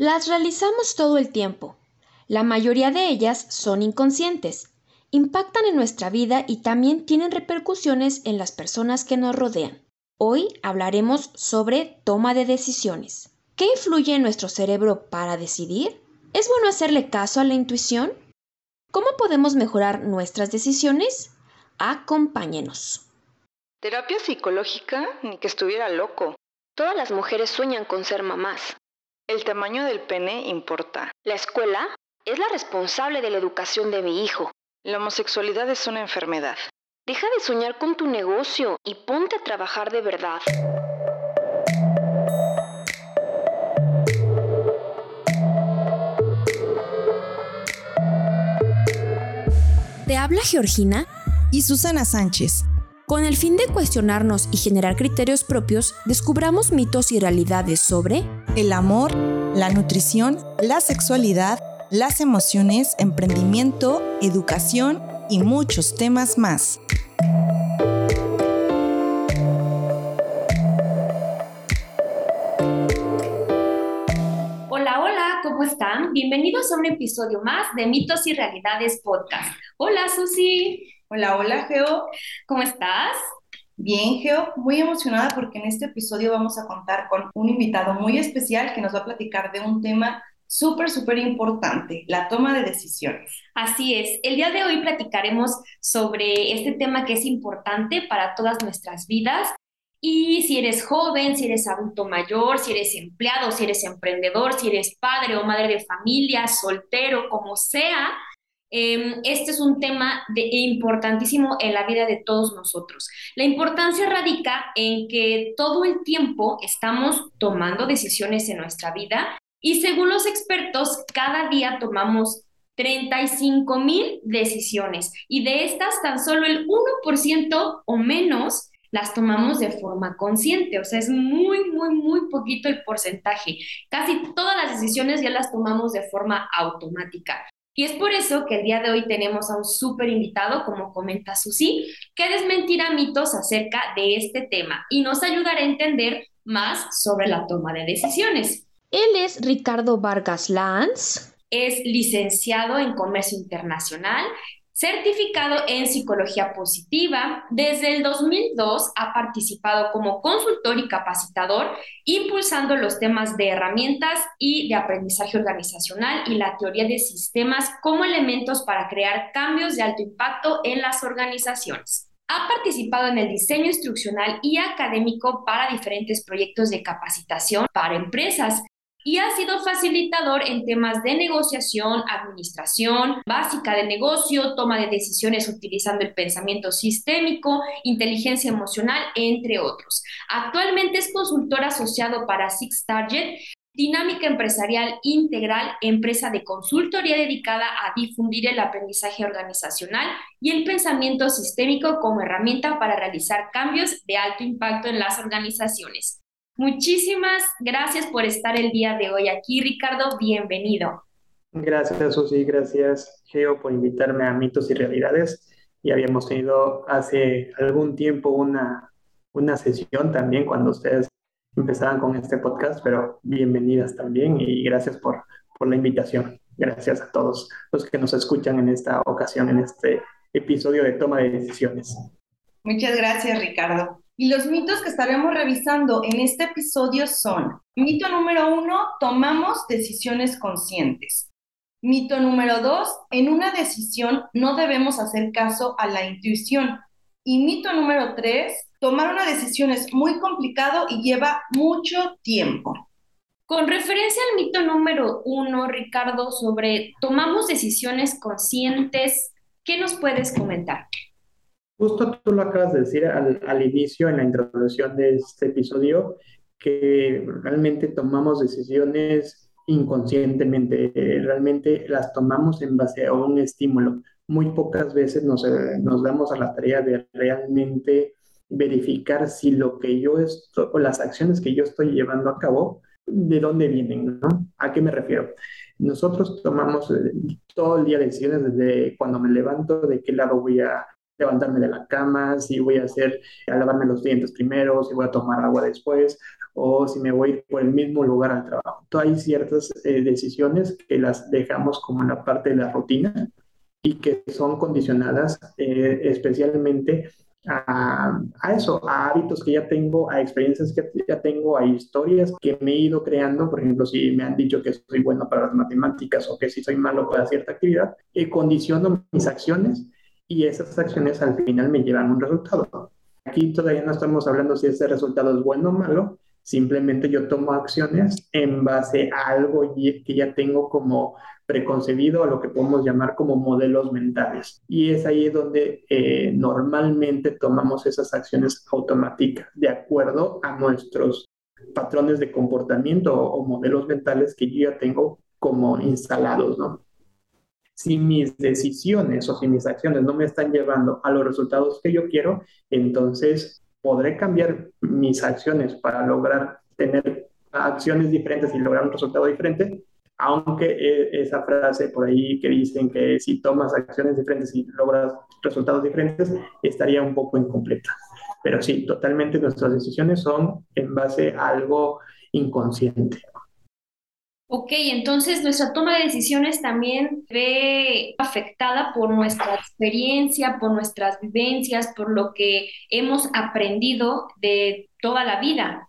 Las realizamos todo el tiempo. La mayoría de ellas son inconscientes, impactan en nuestra vida y también tienen repercusiones en las personas que nos rodean. Hoy hablaremos sobre toma de decisiones. ¿Qué influye en nuestro cerebro para decidir? ¿Es bueno hacerle caso a la intuición? ¿Cómo podemos mejorar nuestras decisiones? Acompáñenos. Terapia psicológica, ni que estuviera loco. Todas las mujeres sueñan con ser mamás. El tamaño del pene importa. La escuela es la responsable de la educación de mi hijo. La homosexualidad es una enfermedad. Deja de soñar con tu negocio y ponte a trabajar de verdad. Te habla Georgina y Susana Sánchez. Con el fin de cuestionarnos y generar criterios propios, descubramos mitos y realidades sobre el amor, la nutrición, la sexualidad, las emociones, emprendimiento, educación y muchos temas más. Hola, hola, ¿cómo están? Bienvenidos a un episodio más de Mitos y Realidades Podcast. Hola, Susi. Hola, hola, Geo. ¿Cómo estás? Bien, Geo, muy emocionada porque en este episodio vamos a contar con un invitado muy especial que nos va a platicar de un tema súper, súper importante, la toma de decisiones. Así es, el día de hoy platicaremos sobre este tema que es importante para todas nuestras vidas. Y si eres joven, si eres adulto mayor, si eres empleado, si eres emprendedor, si eres padre o madre de familia, soltero, como sea, este es un tema de, importantísimo en la vida de todos nosotros. La importancia radica en que todo el tiempo estamos tomando decisiones en nuestra vida y según los expertos, cada día tomamos 35 mil decisiones y de estas tan solo el 1% o menos las tomamos de forma consciente, o sea, es muy, muy, muy poquito el porcentaje. Casi todas las decisiones ya las tomamos de forma automática. Y es por eso que el día de hoy tenemos a un súper invitado, como comenta Susi, que desmentirá mitos acerca de este tema y nos ayudará a entender más sobre la toma de decisiones. Él es Ricardo Vargas Lanz. Es licenciado en Comercio Internacional certificado en psicología positiva. Desde el 2002 ha participado como consultor y capacitador, impulsando los temas de herramientas y de aprendizaje organizacional y la teoría de sistemas como elementos para crear cambios de alto impacto en las organizaciones. Ha participado en el diseño instruccional y académico para diferentes proyectos de capacitación para empresas, y ha sido facilitador en temas de negociación, administración básica de negocio, toma de decisiones utilizando el pensamiento sistémico, inteligencia emocional, entre otros. Actualmente es consultor asociado para Six Target, Dinámica Empresarial Integral, empresa de consultoría dedicada a difundir el aprendizaje organizacional y el pensamiento sistémico como herramienta para realizar cambios de alto impacto en las organizaciones. Muchísimas gracias por estar el día de hoy aquí, Ricardo. Bienvenido. Gracias, Susi. Gracias, Geo, por invitarme a Mitos y Realidades. Y habíamos tenido hace algún tiempo una, una sesión también cuando ustedes empezaban con este podcast, pero bienvenidas también y gracias por, por la invitación. Gracias a todos los que nos escuchan en esta ocasión, en este episodio de toma de decisiones. Muchas gracias, Ricardo. Y los mitos que estaremos revisando en este episodio son, mito número uno, tomamos decisiones conscientes. Mito número dos, en una decisión no debemos hacer caso a la intuición. Y mito número tres, tomar una decisión es muy complicado y lleva mucho tiempo. Con referencia al mito número uno, Ricardo, sobre tomamos decisiones conscientes, ¿qué nos puedes comentar? Justo tú lo acabas de decir al, al, inicio, en la introducción de este episodio, que realmente tomamos decisiones inconscientemente, realmente las tomamos en base a un estímulo. Muy pocas veces nos, nos damos a la tarea de realmente verificar si lo que yo estoy, o las acciones que yo estoy llevando a cabo, de dónde vienen, ¿no? ¿A qué me refiero? Nosotros tomamos eh, todo el día decisiones desde cuando me levanto, de qué lado voy a levantarme de la cama, si voy a hacer, a lavarme los dientes primero, si voy a tomar agua después, o si me voy por el mismo lugar al trabajo. Entonces, hay ciertas eh, decisiones que las dejamos como en la parte de la rutina y que son condicionadas eh, especialmente a, a, eso, a hábitos que ya tengo, a experiencias que ya tengo, a historias que me he ido creando. Por ejemplo, si me han dicho que soy bueno para las matemáticas o que si soy malo para cierta actividad, eh, condiciono mis acciones y esas acciones al final me llevan un resultado. Aquí todavía no estamos hablando si ese resultado es bueno o malo, Simplemente yo tomo acciones en base a algo que ya tengo como preconcebido, a lo que podemos llamar como modelos mentales. Y es ahí donde eh, normalmente tomamos esas acciones automáticas, de acuerdo a nuestros patrones de comportamiento o, modelos mentales que yo ya tengo como instalados. Si mis decisiones o si mis acciones no me están llevando a los resultados que yo quiero, entonces podré cambiar mis acciones para lograr tener acciones diferentes y lograr un resultado diferente, aunque e, esa frase por ahí que dicen que si tomas acciones diferentes y logras resultados diferentes, estaría un poco incompleta. Pero sí, totalmente nuestras decisiones son en base a algo inconsciente. Ok, entonces nuestra toma de decisiones también ve afectada por nuestra experiencia, por nuestras vivencias, por lo que hemos aprendido de toda la vida.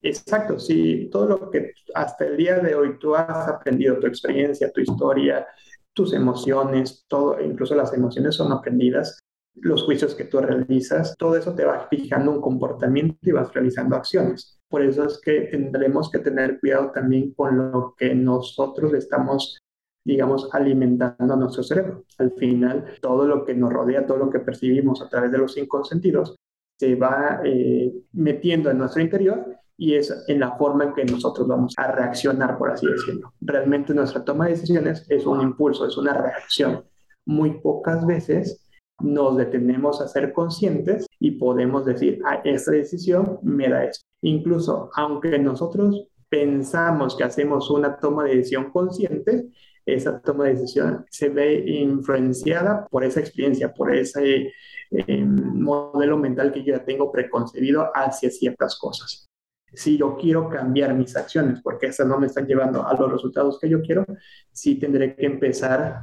Exacto, sí, todo lo que hasta el día de hoy tú has aprendido, tu experiencia, tu historia, tus emociones, todo, incluso las emociones son aprendidas, los juicios que tú realizas, todo eso te va fijando un comportamiento y vas realizando acciones. Por eso es que tendremos que tener cuidado también con lo que nosotros estamos, digamos, alimentando a nuestro cerebro. Al final, todo lo que nos rodea, todo lo que percibimos a través de los cinco sentidos, se va eh, metiendo en nuestro interior y es en la forma en que nosotros vamos a reaccionar, por así decirlo. Realmente nuestra toma de decisiones es un impulso, es una reacción. Muy pocas veces nos detenemos a ser conscientes y podemos decir, ah, esta decisión me da esto. Incluso aunque nosotros pensamos que hacemos una toma de decisión consciente, esa toma de decisión se ve influenciada por esa experiencia, por ese eh, modelo mental que yo ya tengo preconcebido hacia ciertas cosas. Si yo quiero cambiar mis acciones porque esas no me están llevando a los resultados que yo quiero, sí tendré que empezar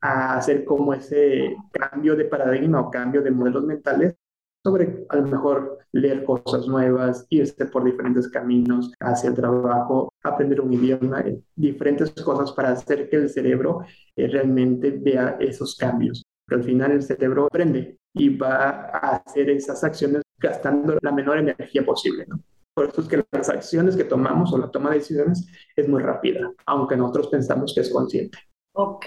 a hacer como ese cambio de paradigma o cambio de modelos mentales sobre a lo mejor leer cosas nuevas, irse por diferentes caminos hacia el trabajo, aprender un idioma, eh, diferentes cosas para hacer que el cerebro eh, realmente vea esos cambios. Pero al final el cerebro aprende y va a hacer esas acciones gastando la menor energía posible. ¿no? Por eso es que las acciones que tomamos o la toma de decisiones es muy rápida, aunque nosotros pensamos que es consciente. Ok,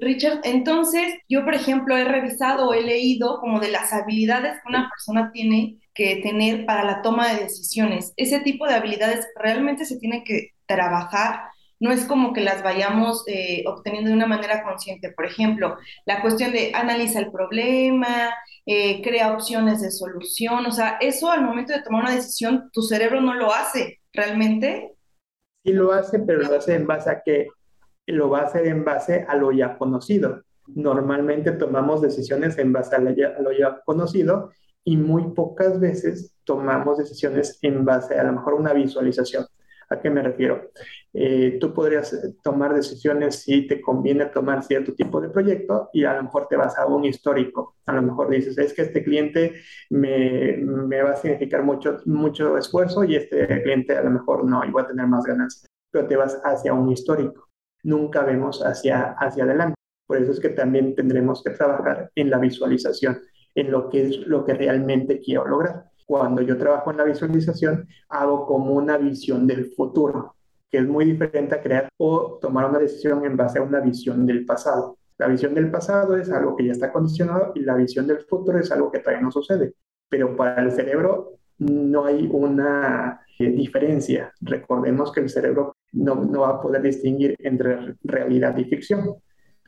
Richard, entonces yo, por ejemplo, he revisado o he leído como de las habilidades que una persona tiene que tener para la toma de decisiones. Ese tipo de habilidades realmente se tiene que trabajar, no es como que las vayamos eh, obteniendo de una manera consciente. Por ejemplo, la cuestión de analiza el problema, eh, crea opciones de solución, o sea, eso al momento de tomar una decisión, tu cerebro no lo hace realmente. Sí lo hace, pero lo hace en base a que lo va a hacer en base a lo ya conocido. Normalmente tomamos decisiones en base a, lo ya conocido y muy pocas veces tomamos decisiones en base a, lo mejor una visualización. ¿A qué me refiero? Eh, tú podrías tomar decisiones si te conviene tomar cierto tipo de proyecto y a lo mejor te vas a un histórico. A lo mejor dices, es que este cliente me, me va a significar mucho, mucho esfuerzo y este cliente a lo mejor no, y voy a tener más ganas. Pero te vas hacia un histórico nunca vemos hacia, hacia adelante. Por eso es que también tendremos que trabajar en la visualización, en lo que es lo que realmente quiero lograr. Cuando yo trabajo en la visualización, hago como una visión del futuro, que es muy diferente a crear o tomar una decisión en base a una visión del pasado. La visión del pasado es algo que ya está condicionado y la visión del futuro es algo que todavía no sucede. Pero para el cerebro no hay una eh, diferencia. Recordemos que el cerebro no, no va a poder distinguir entre realidad y ficción.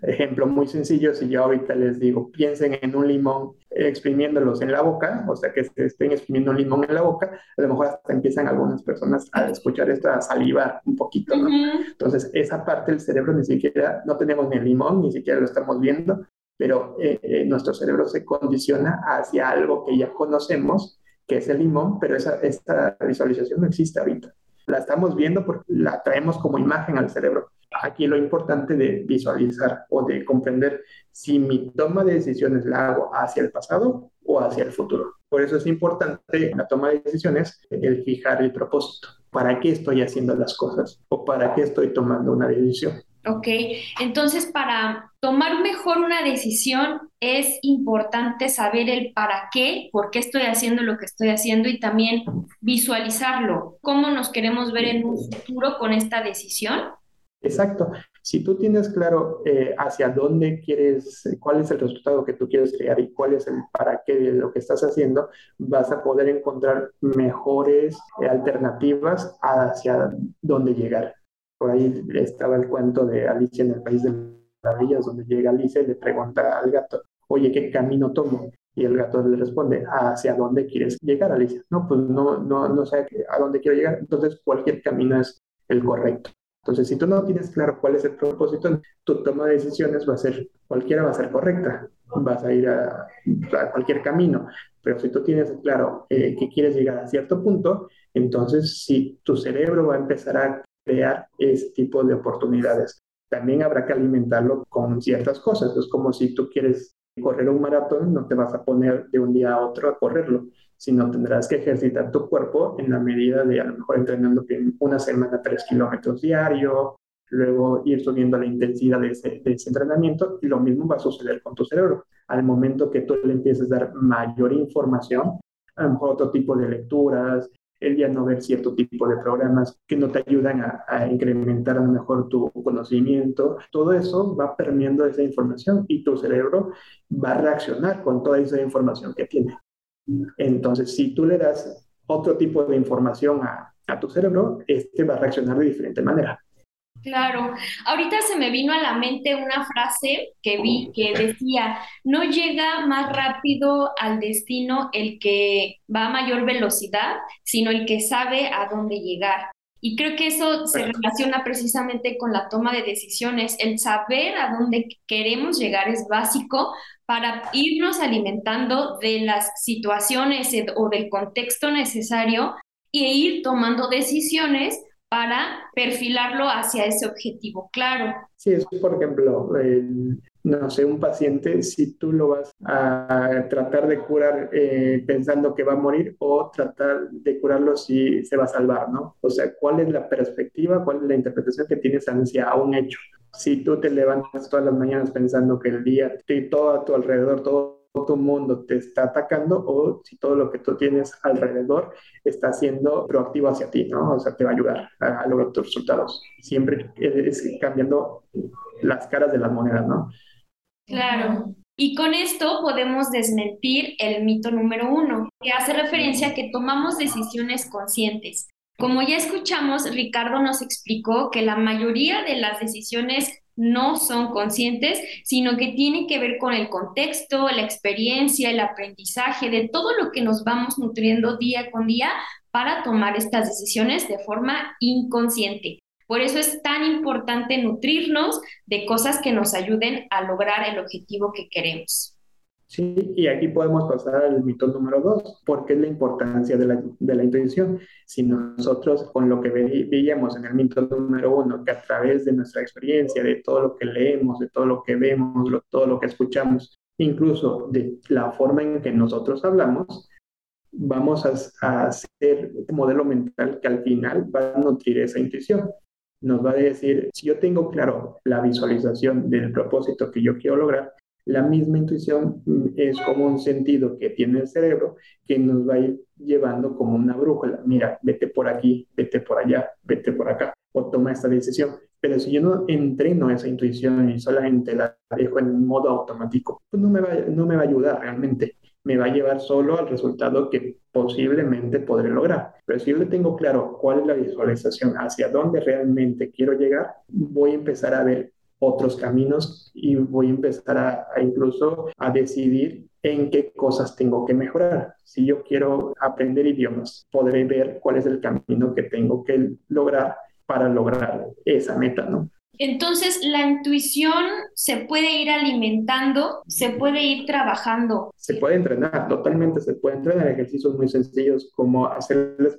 Ejemplo muy sencillo, si yo ahorita les digo, piensen en un limón exprimiéndolos en la boca, o sea, que se estén exprimiendo un limón en la boca, a lo mejor hasta empiezan algunas personas a escuchar esto, a salivar un poquito, ¿no? Entonces, esa parte del cerebro ni siquiera, no tenemos ni el limón, ni siquiera lo estamos viendo, pero eh, eh, nuestro cerebro se condiciona hacia algo que ya conocemos, que es el limón, pero esa, esta visualización no existe ahorita. La estamos viendo porque la traemos como imagen al cerebro. Aquí lo importante de visualizar o de comprender si mi toma de decisiones la hago hacia el pasado o hacia el futuro. Por eso es importante en la toma de decisiones el fijar el propósito. ¿Para qué estoy haciendo las cosas? ¿O para qué estoy tomando una decisión? Ok, entonces para tomar mejor una decisión es importante saber el para qué, por qué estoy haciendo lo que estoy haciendo y también visualizarlo. ¿Cómo nos queremos ver en un futuro con esta decisión? Exacto. Si tú tienes claro eh, hacia dónde quieres, cuál es el resultado que tú quieres crear y cuál es el para qué de lo que estás haciendo, vas a poder encontrar mejores eh, alternativas hacia dónde llegar. Por ahí estaba el cuento de Alicia en el País de Maravillas, donde llega Alicia y le pregunta al gato, oye, ¿qué camino tomo? Y el gato le responde, ¿hacia dónde quieres llegar, Alicia? No, pues no, no, no sé a dónde quiero llegar. Entonces, cualquier camino es el correcto. Entonces, si tú no tienes claro cuál es el propósito, tu toma de decisiones va a ser, cualquiera va a ser correcta, vas a ir a, cualquier camino, pero si tú tienes claro eh, que quieres llegar a cierto punto, entonces si tu cerebro va a empezar a crear ese tipo de oportunidades. También habrá que alimentarlo con ciertas cosas, es como si tú quieres correr un maratón, no te vas a poner de un día a otro a correrlo, sino tendrás que ejercitar tu cuerpo en la medida de a lo mejor entrenando una semana tres kilómetros diario, luego ir subiendo la intensidad de ese, de ese, entrenamiento y lo mismo va a suceder con tu cerebro. Al momento que tú le empieces a dar mayor información, a lo mejor otro tipo de lecturas, el ya no ver cierto tipo de programas que no te ayudan a, a, incrementar a lo mejor tu conocimiento, todo eso va permeando esa información y tu cerebro va a reaccionar con toda esa información que tiene. Entonces, si tú le das otro tipo de información a, a tu cerebro, este va a reaccionar de diferente manera. Claro, ahorita se me vino a la mente una frase que vi que decía, no llega más rápido al destino el que va a mayor velocidad, sino el que sabe a dónde llegar. Y creo que eso se relaciona precisamente con la toma de decisiones. El saber a dónde queremos llegar es básico para irnos alimentando de las situaciones o del contexto necesario e ir tomando decisiones para perfilarlo hacia ese objetivo claro. Sí, es por ejemplo, no sé, un paciente, si tú lo vas a tratar de curar eh, pensando que va a morir o tratar de curarlo si se va a salvar, ¿no? O sea, ¿cuál es la perspectiva, cuál es la interpretación que tienes hacia un hecho? Si tú te levantas todas las mañanas pensando que el día, todo a tu alrededor, todo tu mundo te está atacando o si todo lo que tú tienes alrededor está siendo proactivo hacia ti, ¿no? O sea, te va a ayudar a, lograr tus resultados. Siempre es cambiando las caras de las monedas, ¿no? Claro. Y con esto podemos desmentir el mito número uno, que hace referencia a que tomamos decisiones conscientes. Como ya escuchamos, Ricardo nos explicó que la mayoría de las decisiones no son conscientes, sino que tienen que ver con el contexto, la experiencia, el aprendizaje, de todo lo que nos vamos nutriendo día con día para tomar estas decisiones de forma inconsciente. Por eso es tan importante nutrirnos de cosas que nos ayuden a lograr el objetivo que queremos. Sí, y aquí podemos pasar al mito número dos, porque es la importancia de la, de la intuición. Si nosotros con lo que veíamos en el mito número uno, que a través de nuestra experiencia, de todo lo que leemos, de todo lo que vemos, todo lo que escuchamos, incluso de la forma en que nosotros hablamos, vamos a, a hacer un modelo mental que al final va a nutrir esa intuición. Nos va a decir, si yo tengo claro la visualización del propósito que yo quiero lograr, la misma intuición mm, es como un sentido que tiene el cerebro que nos va a ir llevando como una brújula. Mira, vete por aquí, vete por allá, vete por acá, o toma esta decisión. Pero si yo no entreno esa intuición y solamente la dejo en modo automático, pues no me va, no me va a ayudar realmente. Me va a llevar solo al resultado que posiblemente podré lograr. Pero si yo le tengo claro cuál es la visualización, hacia dónde realmente quiero llegar, voy a empezar a ver otros caminos y voy a empezar a, incluso a decidir en qué cosas tengo que mejorar. Si yo quiero aprender idiomas, podré ver cuál es el camino que tengo que lograr para lograr esa meta, ¿no? Entonces, la intuición se puede ir alimentando, se puede ir trabajando. Se puede entrenar, totalmente se puede entrenar. Ejercicios muy sencillos como hacerles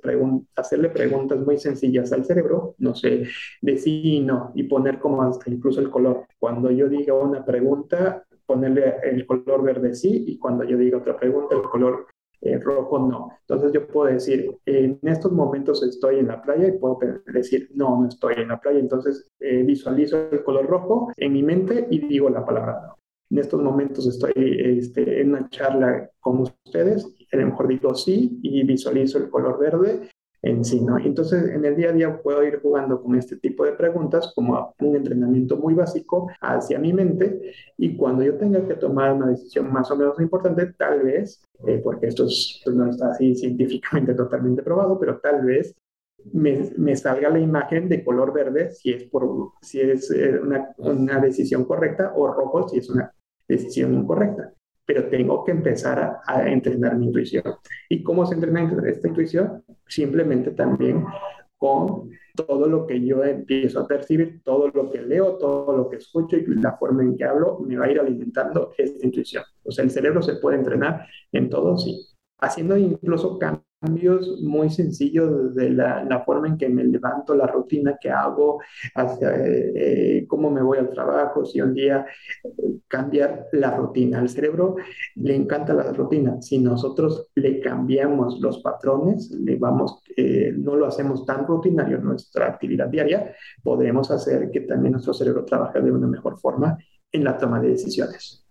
hacerle preguntas muy sencillas al cerebro, no sé, de sí y no, y poner como hasta incluso el color. Cuando yo diga una pregunta, ponerle el color verde sí, y cuando yo diga otra pregunta, el color eh, rojo no. Entonces yo puedo decir, en estos momentos estoy en la playa y puedo decir, no, no estoy en la playa. Entonces eh, visualizo el color rojo en mi mente y digo la palabra no. En estos momentos estoy este, en una charla con ustedes, a lo mejor digo sí y visualizo el color verde en sí, ¿no? Entonces, en el día a día puedo ir jugando con este tipo de preguntas como un entrenamiento muy básico hacia mi mente y cuando yo tenga que tomar una decisión más o menos importante, tal vez, eh, porque esto pues, no está así científicamente totalmente probado, pero tal vez me, me, salga la imagen de color verde si es, por, si es eh, una, una decisión correcta o rojo si es una decisión incorrecta pero tengo que empezar a, entrenar mi intuición. ¿Y cómo se entrena esta intuición? Simplemente también con todo lo que yo empiezo a percibir, todo lo que leo, todo lo que escucho y la forma en que hablo me va a ir alimentando esta intuición. O sea, el cerebro se puede entrenar en todo, sí. Haciendo incluso cambios cambios muy sencillos de la, forma en que me levanto, la rutina que hago, hacia eh, cómo me voy al trabajo, si un día eh, cambiar la rutina. Al cerebro le encanta la rutina. Si nosotros le cambiamos los patrones, le vamos, eh, no lo hacemos tan rutinario en nuestra actividad diaria, podemos hacer que también nuestro cerebro trabaje de una mejor forma en la toma de decisiones.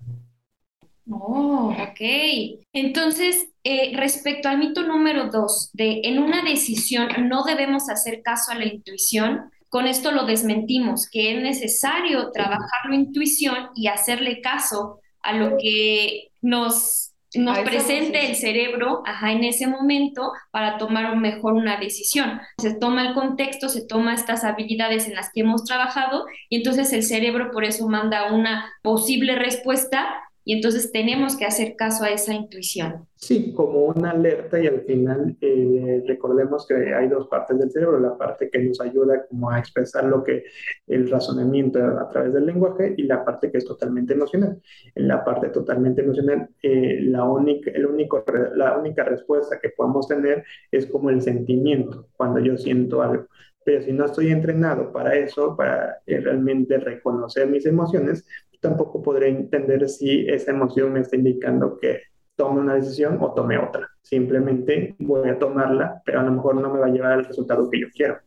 Oh, ok. Entonces, eh, respecto al mito número dos, de en una decisión no debemos hacer caso a la intuición, con esto lo desmentimos, que es necesario trabajar la intuición y hacerle caso a lo que nos, nos presente el cerebro ajá, en ese momento para tomar mejor una decisión. Se toma el contexto, se toma estas habilidades en las que hemos trabajado y entonces el cerebro por eso manda una posible respuesta y entonces tenemos que hacer caso a esa intuición. Sí, como una alerta y al final eh, recordemos que hay dos partes del cerebro, la parte que nos ayuda como a expresar lo que el razonamiento a través del lenguaje y la parte que es totalmente emocional. En la parte totalmente emocional, eh, la, única, el único, la única respuesta que podemos tener es como el sentimiento, cuando yo siento algo. Pero si no estoy entrenado para eso, para eh, realmente reconocer mis emociones, tampoco podré entender si esa emoción me está indicando que tome una decisión o tome otra. Simplemente voy a tomarla, pero a lo mejor no me va a llevar al resultado que yo quiero.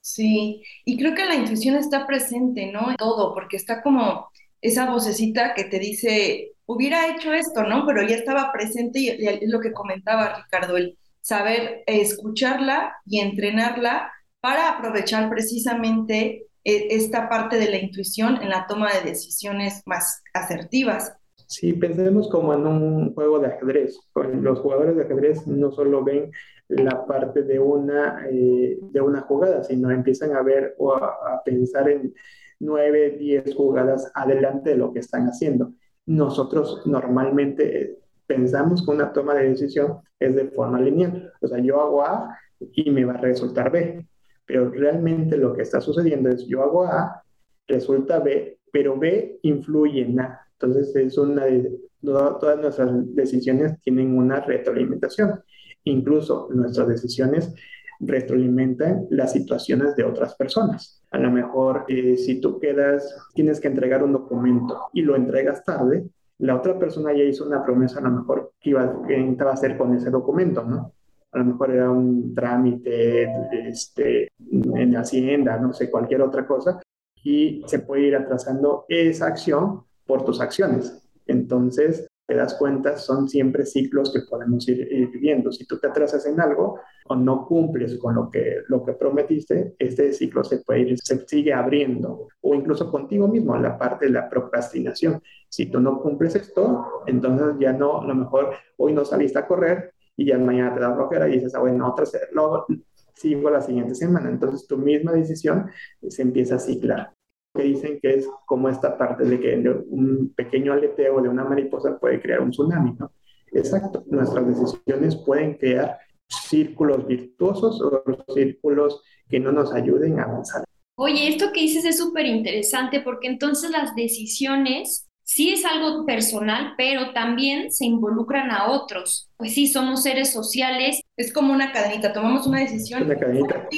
Sí, y creo que la intuición está presente, ¿no? Todo, porque está como esa vocecita que te dice, hubiera hecho esto, ¿no? Pero ya estaba presente y es lo que comentaba Ricardo, el saber escucharla y entrenarla para aprovechar precisamente esta parte de la intuición en la toma de decisiones más asertivas. Sí, pensemos como en un juego de ajedrez. Los jugadores de ajedrez no solo ven la parte de una, eh, de una jugada, sino empiezan a ver o a, pensar en nueve, diez jugadas adelante de lo que están haciendo. Nosotros normalmente pensamos que una toma de decisión es de forma lineal. O sea, yo hago A y me va a resultar B pero realmente lo que está sucediendo es yo hago A, resulta B, pero B influye en A. Entonces es una todas nuestras decisiones tienen una retroalimentación. Incluso nuestras decisiones retroalimentan las situaciones de otras personas. A lo mejor eh, si tú quedas, tienes que entregar un documento y lo entregas tarde, la otra persona ya hizo una promesa a lo mejor que iba, que a hacer con ese documento, ¿no? A lo mejor era un trámite este, en Hacienda, no sé, cualquier otra cosa, y se puede ir atrasando esa acción por tus acciones. Entonces, te das cuenta, son siempre ciclos que podemos ir, viviendo. Si tú te atrasas en algo o no cumples con lo que, lo que prometiste, este ciclo se puede ir, se sigue abriendo. O incluso contigo mismo, la parte de la procrastinación. Si tú no cumples esto, entonces ya no, a lo mejor hoy no saliste a correr, y ya mañana te da flojera y dices, ah, bueno, otra, luego sigo la siguiente semana. Entonces tu misma decisión se empieza a ciclar. Que dicen que es como esta parte de que un pequeño aleteo de una mariposa puede crear un tsunami, ¿no? Exacto, nuestras decisiones pueden crear círculos virtuosos o círculos que no nos ayuden a avanzar. Oye, esto que dices es súper interesante porque entonces las decisiones sí es algo personal, pero también se involucran a otros. Pues sí, somos seres sociales. Es como una cadenita, tomamos una decisión, Una cadenita.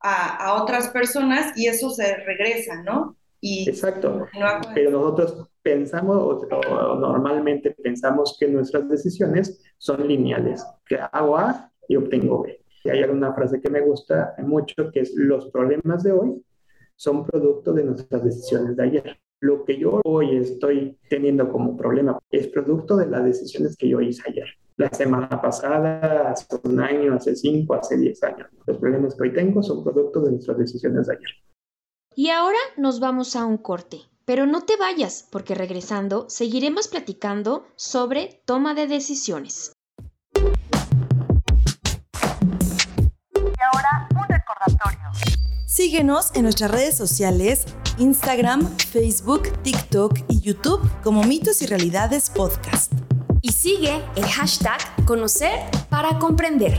a, a otras personas y eso se regresa, ¿no? Y Exacto. continúa con- Pero nosotros pensamos, o, o normalmente pensamos que nuestras decisiones son lineales, que hago A y obtengo B. Y hay alguna frase que me gusta mucho, que es los problemas de hoy son producto de nuestras decisiones de ayer. Lo que yo hoy estoy teniendo como problema es producto de las decisiones que yo hice ayer. La semana pasada, hace un año, hace cinco, hace diez años. Los problemas que hoy tengo son producto de nuestras decisiones de ayer. Y ahora nos vamos a un corte. Pero no te vayas, porque regresando seguiremos platicando sobre toma de decisiones. Síguenos en nuestras redes sociales, Instagram, Facebook, TikTok y YouTube como Mitos y Realidades Podcast. Y sigue el hashtag Conocer para Comprender.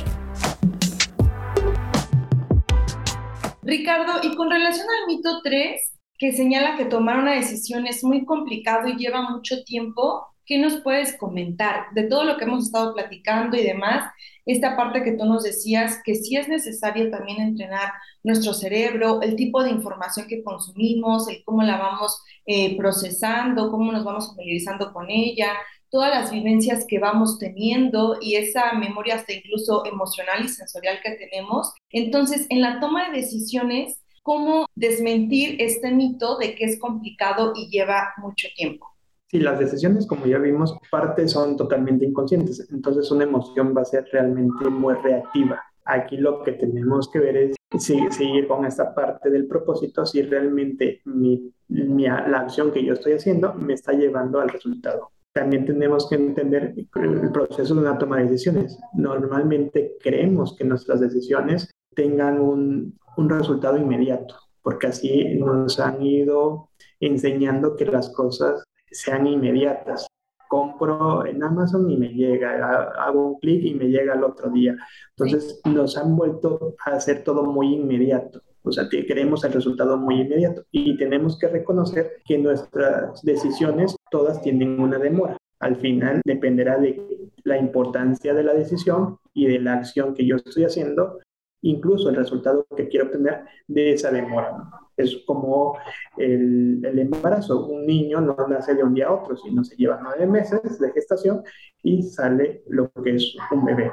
Ricardo, y con relación al mito 3, que señala que tomar una decisión es muy complicado y lleva mucho tiempo, ¿qué nos puedes comentar de todo lo que hemos estado platicando y demás? Esta parte que tú nos decías, que sí es necesario también entrenar nuestro cerebro, el tipo de información que consumimos, el cómo la vamos eh, procesando, cómo nos vamos familiarizando con ella, todas las vivencias que vamos teniendo y esa memoria hasta incluso emocional y sensorial que tenemos. Entonces, en la toma de decisiones, ¿cómo desmentir este mito de que es complicado y lleva mucho tiempo? Sí, las decisiones, como ya vimos, parte son totalmente inconscientes, entonces una emoción va a ser realmente muy reactiva. Aquí lo que tenemos que ver es si- seguir con esta parte del propósito, si realmente mi, mi- la acción que yo estoy haciendo me está llevando al resultado. También tenemos que entender el proceso de una toma de decisiones. Normalmente creemos que nuestras decisiones tengan un, un resultado inmediato, porque así nos han ido enseñando que las cosas sean inmediatas. Compro en Amazon y me llega, ha- hago un clic y me llega al otro día. Entonces nos han vuelto a hacer todo muy inmediato. O sea, que queremos el resultado muy inmediato y tenemos que reconocer que nuestras decisiones todas tienen una demora. Al final dependerá de la importancia de la decisión y de la acción que yo estoy haciendo, incluso el resultado que quiero obtener de esa demora. Es como el, el embarazo. Un niño no nace de un día a otro, sino se lleva nueve meses de gestación y sale lo que es un bebé.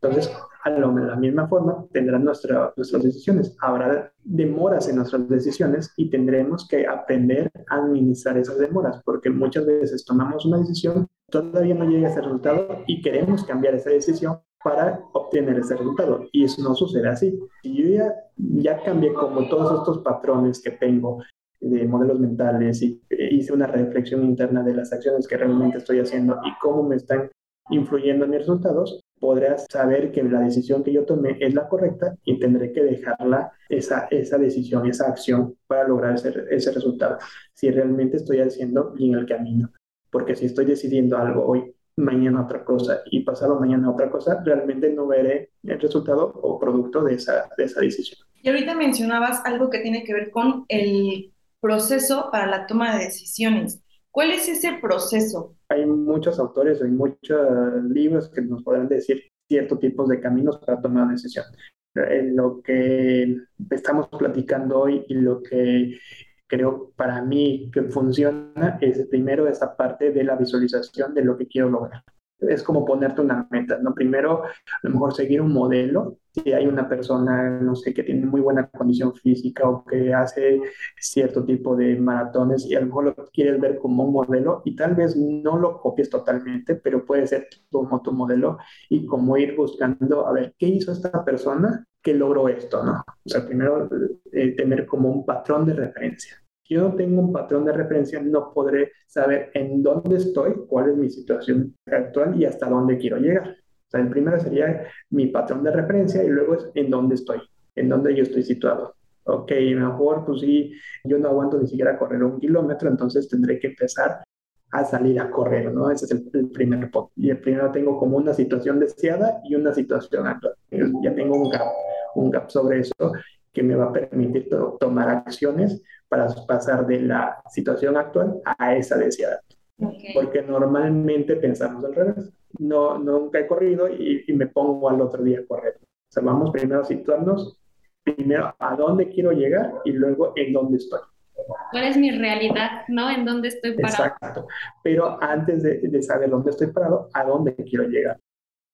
Entonces, a lo- de la misma forma, tendrán nuestra- nuestras decisiones. Habrá demoras en nuestras decisiones y tendremos que aprender a administrar esas demoras, porque muchas veces tomamos una decisión, todavía no llega ese resultado y queremos cambiar esa decisión para obtener ese resultado. Y eso no sucede así. Si yo ya, ya cambié como todos estos patrones que tengo de modelos mentales y hice una reflexión interna de las acciones que realmente estoy haciendo y cómo me están influyendo en mis resultados, podrás saber que la decisión que yo tomé es la correcta y tendré que dejarla, esa, esa decisión, esa acción para lograr ese, ese resultado. Si realmente estoy haciendo bien el camino. Porque si estoy decidiendo algo hoy, mañana otra cosa y pasado mañana otra cosa, realmente no veré el resultado o producto de esa, de esa decisión. Y ahorita mencionabas algo que tiene que ver con el proceso para la toma de decisiones. ¿Cuál es ese proceso? Hay muchos autores, hay muchos libros que nos podrán decir ciertos tipos de caminos para tomar una decisión. Eh, Lo que estamos platicando hoy y lo que creo para mí que funciona es primero esa parte de la visualización de lo que quiero lograr. Es como ponerte una meta, ¿no? Primero, a lo mejor seguir un modelo. Si hay una persona, no sé, que tiene muy buena condición física o que hace cierto tipo de maratones y a lo mejor lo quieres ver como un modelo y tal vez no lo copies totalmente, pero puede ser como tu modelo y como ir buscando, a ver, ¿qué hizo esta persona que logró esto, ¿no? O sea, primero eh, tener como un patrón de referencia. Si yo no tengo un patrón de referencia, no podré saber en dónde estoy, cuál es mi situación actual y hasta dónde quiero llegar. O sea, el primero sería mi patrón de referencia y luego es en dónde estoy, en dónde yo estoy situado. Ok, mejor, pues sí, yo no aguanto ni siquiera correr un kilómetro, entonces tendré que empezar a salir a correr, ¿no? Ese es el, el primer punto. Y el primero tengo como una situación deseada y una situación actual. Ya tengo un gap, un gap sobre eso que me va a permitir tomar acciones para pasar de la situación actual a esa deseada. Porque normalmente pensamos al revés. No, nunca he corrido y, y, me pongo al otro día a correr. O sea, vamos primero a situarnos, primero a dónde quiero llegar y luego en dónde estoy. ¿Cuál es mi realidad, no? ¿En dónde estoy parado? Exacto. Pero antes de, de saber dónde estoy parado, ¿a dónde quiero llegar?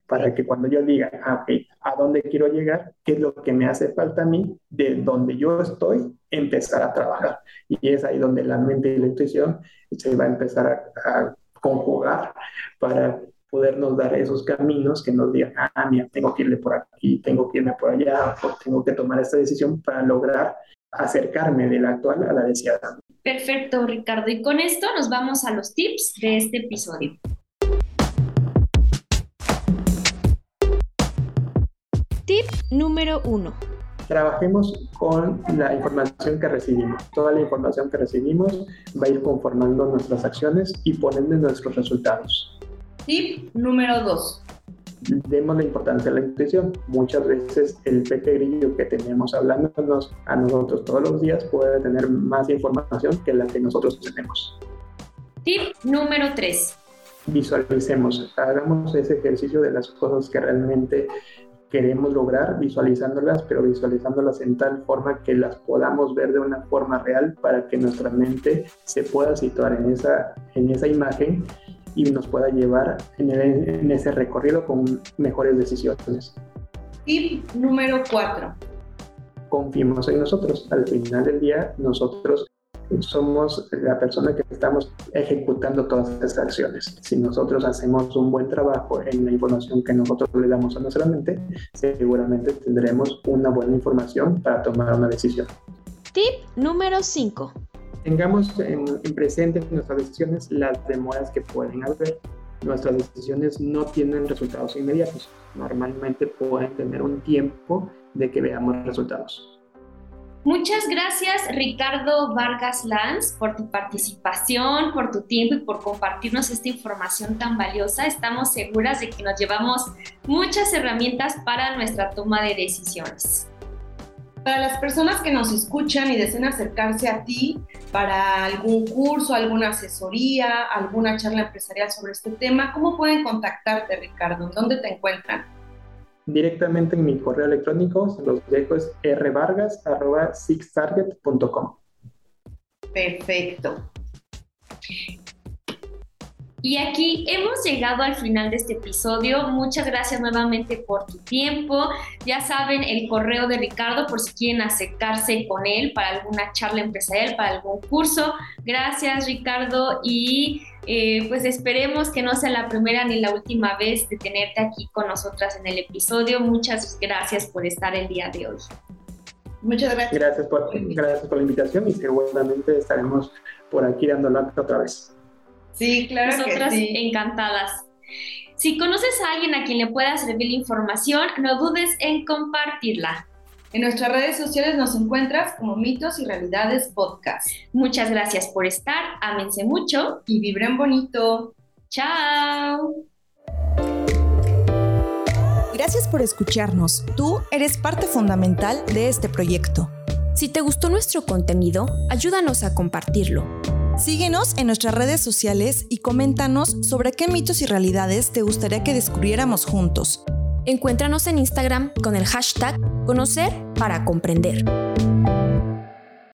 Para que cuando yo diga, ah, ¿a dónde quiero llegar? ¿Qué es lo que me hace falta a mí? De donde yo estoy, empezar a trabajar. Y es ahí donde la mente y la intuición se va a empezar a, a conjugar para podernos dar esos caminos que nos digan, ah, mira, tengo que irle por aquí, tengo que irme por allá, o tengo que tomar esta decisión para lograr acercarme de la actual a la deseada. Perfecto, Ricardo. Y con esto nos vamos a los tips de este episodio. Tip número uno. Trabajemos con la información que recibimos. Toda la información que recibimos va a ir conformando nuestras acciones y poniendo nuestros resultados. Tip número dos demos la importancia a la intuición. Muchas veces el peque grillo que tenemos hablándonos a nosotros todos los días puede tener más información que la que nosotros tenemos. Tip número 3. Visualicemos, hagamos ese ejercicio de las cosas que realmente queremos lograr, visualizándolas, pero visualizándolas en tal forma que las podamos ver de una forma real para que nuestra mente se pueda situar en esa, en esa imagen y nos pueda llevar en, ese recorrido con mejores decisiones. Tip número 4. Confiemos en nosotros. Al final del día, nosotros somos la persona que estamos ejecutando todas estas acciones. Si nosotros hacemos un buen trabajo en la información que nosotros le damos a nuestra mente, seguramente tendremos una buena información para tomar una decisión. Tip número 5 tengamos en, presente en nuestras decisiones las demoras que pueden haber. Nuestras decisiones no tienen resultados inmediatos. Normalmente pueden tener un tiempo de que veamos resultados. Muchas gracias Ricardo Vargas Lanz por tu participación, por tu tiempo y por compartirnos esta información tan valiosa. Estamos seguras de que nos llevamos muchas herramientas para nuestra toma de decisiones. Para las personas que nos escuchan y deseen acercarse a ti para algún curso, alguna asesoría, alguna charla empresarial sobre este tema, ¿cómo pueden contactarte, Ricardo? ¿Dónde te encuentran? Directamente en mi correo electrónico, se los dejo es rvargas.sixtarget.com. Perfecto. Y aquí hemos llegado al final de este episodio. Muchas gracias nuevamente por tu tiempo. Ya saben el correo de Ricardo por si quieren acercarse con él para alguna charla empresarial, para algún curso. Gracias Ricardo y eh, pues esperemos que no sea la primera ni la última vez de tenerte aquí con nosotras en el episodio. Muchas gracias por estar el día de hoy. Muchas gracias. Gracias por, gracias por la invitación y seguramente estaremos por aquí dando la otra vez. Sí, claro. Nosotras encantadas. Si conoces a alguien a quien le pueda servir la información, no dudes en compartirla. En nuestras redes sociales nos encuentras como Mitos y Realidades Podcast. Muchas gracias por estar, ámense mucho y vibren bonito. Chao. Gracias por escucharnos. Tú eres parte fundamental de este proyecto. Si te gustó nuestro contenido, ayúdanos a compartirlo. Síguenos en nuestras redes sociales y coméntanos sobre qué mitos y realidades te gustaría que descubriéramos juntos. Encuéntranos en Instagram con el hashtag Conocer para Comprender.